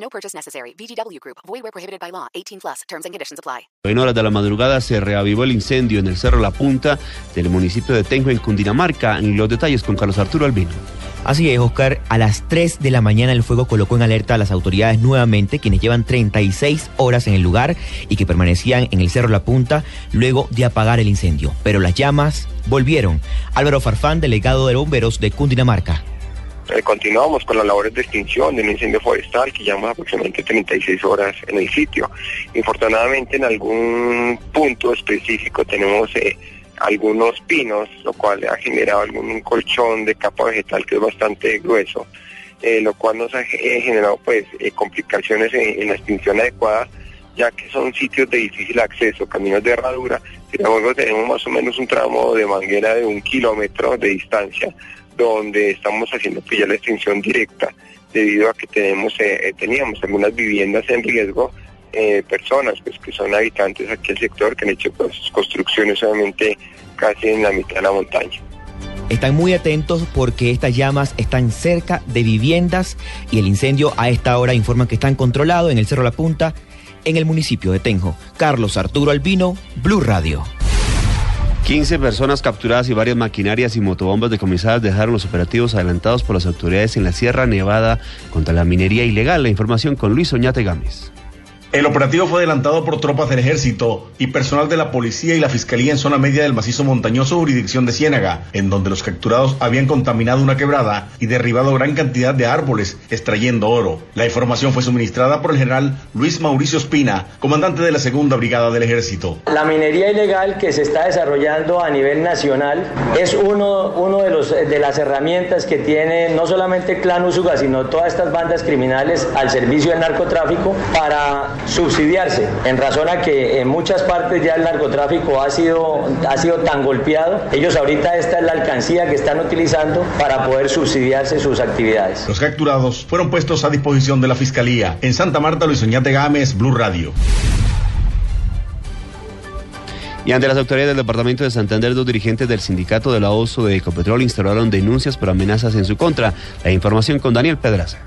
No purchase necessary. VGW Group. Void where prohibited by law. 18 plus. Terms and conditions apply. En horas de la madrugada se reavivó el incendio en el Cerro La Punta del municipio de Tenjo en Cundinamarca. Los detalles con Carlos Arturo Albino. Así es, Oscar. A las 3 de la mañana el fuego colocó en alerta a las autoridades nuevamente, quienes llevan 36 horas en el lugar y que permanecían en el Cerro La Punta luego de apagar el incendio. Pero las llamas volvieron. Álvaro Farfán, delegado de bomberos de Cundinamarca. Eh, continuamos con las labores de extinción de un incendio forestal que llevamos aproximadamente 36 horas en el sitio. Infortunadamente en algún punto específico tenemos eh, algunos pinos, lo cual ha generado algún colchón de capa vegetal que es bastante grueso, eh, lo cual nos ha generado pues complicaciones en, en la extinción adecuada ya que son sitios de difícil acceso, caminos de herradura, sin embargo tenemos más o menos un tramo de manguera de un kilómetro de distancia, donde estamos haciendo pues ya la extinción directa, debido a que tenemos, eh, teníamos algunas viviendas en riesgo, eh, personas pues que son habitantes aquí del sector que han hecho pues, construcciones obviamente casi en la mitad de la montaña. Están muy atentos porque estas llamas están cerca de viviendas y el incendio a esta hora informan que están controlados en el Cerro La Punta, en el municipio de Tenjo. Carlos Arturo Albino, Blue Radio. 15 personas capturadas y varias maquinarias y motobombas decomisadas dejaron los operativos adelantados por las autoridades en la Sierra Nevada contra la minería ilegal. La información con Luis Oñate Gámez. El operativo fue adelantado por tropas del ejército y personal de la policía y la fiscalía en zona media del macizo montañoso jurisdicción de Ciénaga, en donde los capturados habían contaminado una quebrada y derribado gran cantidad de árboles, extrayendo oro. La información fue suministrada por el general Luis Mauricio Espina, comandante de la segunda brigada del ejército. La minería ilegal que se está desarrollando a nivel nacional es uno, uno de, los, de las herramientas que tiene no solamente Clan Usuga, sino todas estas bandas criminales al servicio del narcotráfico para subsidiarse, en razón a que en muchas partes ya el narcotráfico ha sido, ha sido tan golpeado, ellos ahorita esta es la alcancía que están utilizando para poder subsidiarse sus actividades. Los capturados fueron puestos a disposición de la Fiscalía. En Santa Marta, Luis Oñate Gámez, Blue Radio. Y ante las autoridades del departamento de Santander, dos dirigentes del sindicato del abuso de Ecopetrol instauraron denuncias por amenazas en su contra. La información con Daniel Pedraza.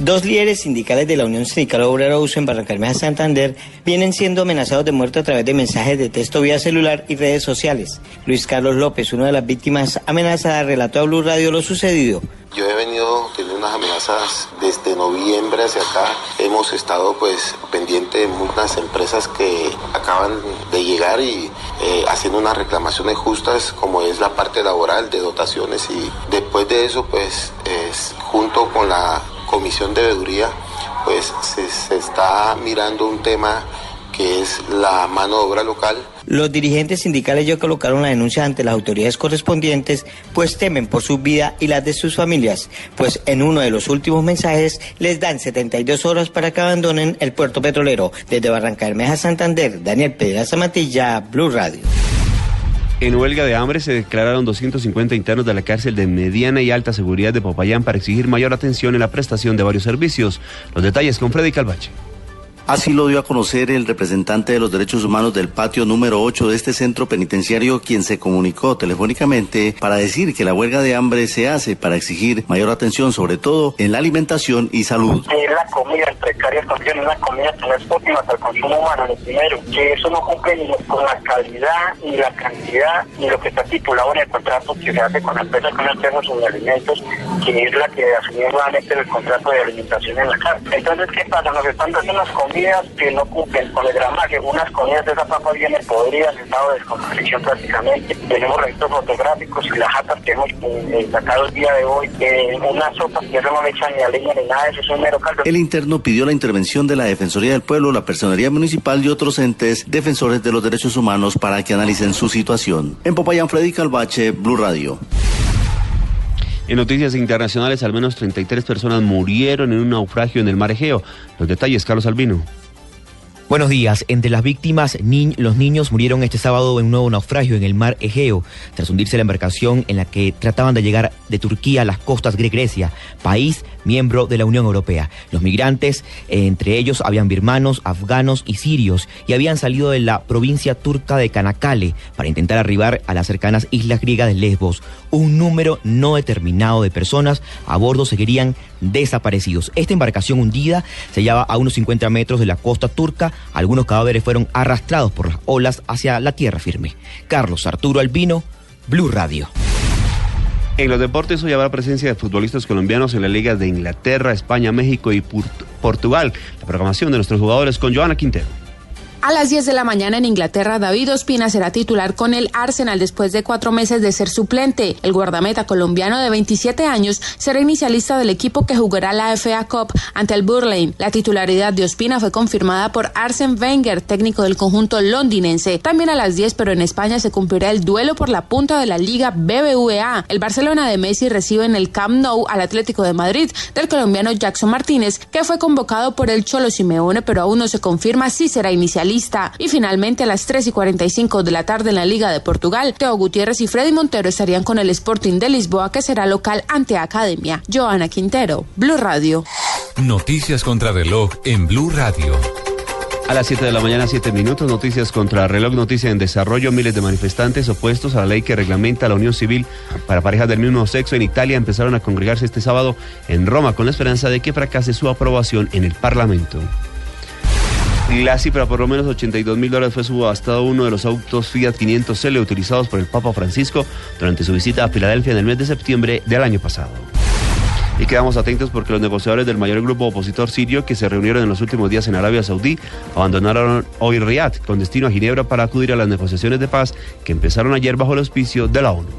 Dos líderes sindicales de la Unión Sindical Obrero Uso en Barrancarmeja, Santander, vienen siendo amenazados de muerte a través de mensajes de texto vía celular y redes sociales. Luis Carlos López, una de las víctimas amenazadas, relató a Blue Radio lo sucedido. Yo he venido teniendo unas amenazas desde noviembre hacia acá. Hemos estado pues pendiente de muchas empresas que acaban de llegar y eh, haciendo unas reclamaciones justas como es la parte laboral de dotaciones y después de eso pues es junto con la comisión de veeduría pues se, está mirando un tema que es la mano de obra local. Los dirigentes sindicales ya colocaron la denuncia ante las autoridades correspondientes, pues temen por su vida y las de sus familias, pues en uno de los últimos mensajes les dan 72 horas para que abandonen el puerto petrolero. Desde Barranca Bermeja, Santander, Daniel Pedraza Matilla, Blue Radio. En huelga de hambre se declararon 250 internos de la cárcel de mediana y alta seguridad de Popayán para exigir mayor atención en la prestación de varios servicios. Los detalles con Freddy Calvache. Así lo dio a conocer el representante de los derechos humanos del patio número 8 de este centro penitenciario, quien se comunicó telefónicamente para decir que la huelga de hambre se hace para exigir mayor atención, sobre todo en la alimentación y salud. la comida en precarias condiciones, una comida que no es óptima para el consumo humano, lo primero, que eso no cumple ni con la calidad, ni la cantidad, ni lo que está estipulado en el contrato que se hace con la empresa con el de alimentos, que es la que asumió nuevamente el contrato de alimentación en la cárcel. Entonces, ¿qué pasa? Nos están dando unas comidas que no cumplen con el gramaje. Unas comidas de esa papa vienen podridas, en estado de descomposición prácticamente. Tenemos registros fotográficos y las jatas que hemos eh, sacado el día de hoy. Eh, una sopa que no le echan ni a leña ni nada, eso es un mero caldo. El interno pidió la intervención de la Defensoría del Pueblo, la Personería Municipal y otros entes defensores de los derechos humanos para que analicen su situación. En Popayán, Freddy Calvache, Blue Radio. En noticias internacionales, al menos 33 personas murieron en un naufragio en el mar Egeo. Los detalles, Carlos Albino. Buenos días. Entre las víctimas, los niños murieron este sábado en un nuevo naufragio en el mar Egeo, tras hundirse la embarcación en la que trataban de llegar de Turquía a las costas de Grecia, país miembro de la Unión Europea. Los migrantes, entre ellos habían birmanos, afganos y sirios, y habían salido de la provincia turca de Canacale para intentar arribar a las cercanas islas griegas de Lesbos. Un número no determinado de personas a bordo seguirían desaparecidos. Esta embarcación hundida se hallaba a unos 50 metros de la costa turca. Algunos cadáveres fueron arrastrados por las olas hacia la tierra firme. Carlos Arturo Albino, Blue Radio. En los deportes hoy habrá presencia de futbolistas colombianos en las ligas de Inglaterra, España, México y Portugal. La programación de nuestros jugadores con Joana Quintero. A las 10 de la mañana en Inglaterra, David Ospina será titular con el Arsenal después de cuatro meses de ser suplente. El guardameta colombiano de 27 años será inicialista del equipo que jugará la FA Cup ante el Burley. La titularidad de Ospina fue confirmada por Arsene Wenger, técnico del conjunto londinense. También a las 10, pero en España se cumplirá el duelo por la punta de la Liga BBVA. El Barcelona de Messi recibe en el Camp Nou al Atlético de Madrid del colombiano Jackson Martínez, que fue convocado por el Cholo Simeone, pero aún no se confirma si será inicialista y finalmente a las 3 y 45 de la tarde en la Liga de Portugal, Teo Gutiérrez y Freddy Montero estarían con el Sporting de Lisboa que será local ante Academia. Joana Quintero, Blue Radio. Noticias contra reloj en Blue Radio. A las 7 de la mañana, 7 minutos, noticias contra reloj, noticia en desarrollo. Miles de manifestantes opuestos a la ley que reglamenta la unión civil para parejas del mismo sexo en Italia empezaron a congregarse este sábado en Roma con la esperanza de que fracase su aprobación en el Parlamento. La cifra, por lo menos 82 mil dólares, fue subastado uno de los autos Fiat 500L utilizados por el Papa Francisco durante su visita a Filadelfia en el mes de septiembre del año pasado. Y quedamos atentos porque los negociadores del mayor grupo opositor sirio que se reunieron en los últimos días en Arabia Saudí abandonaron hoy Riyadh con destino a Ginebra para acudir a las negociaciones de paz que empezaron ayer bajo el auspicio de la ONU.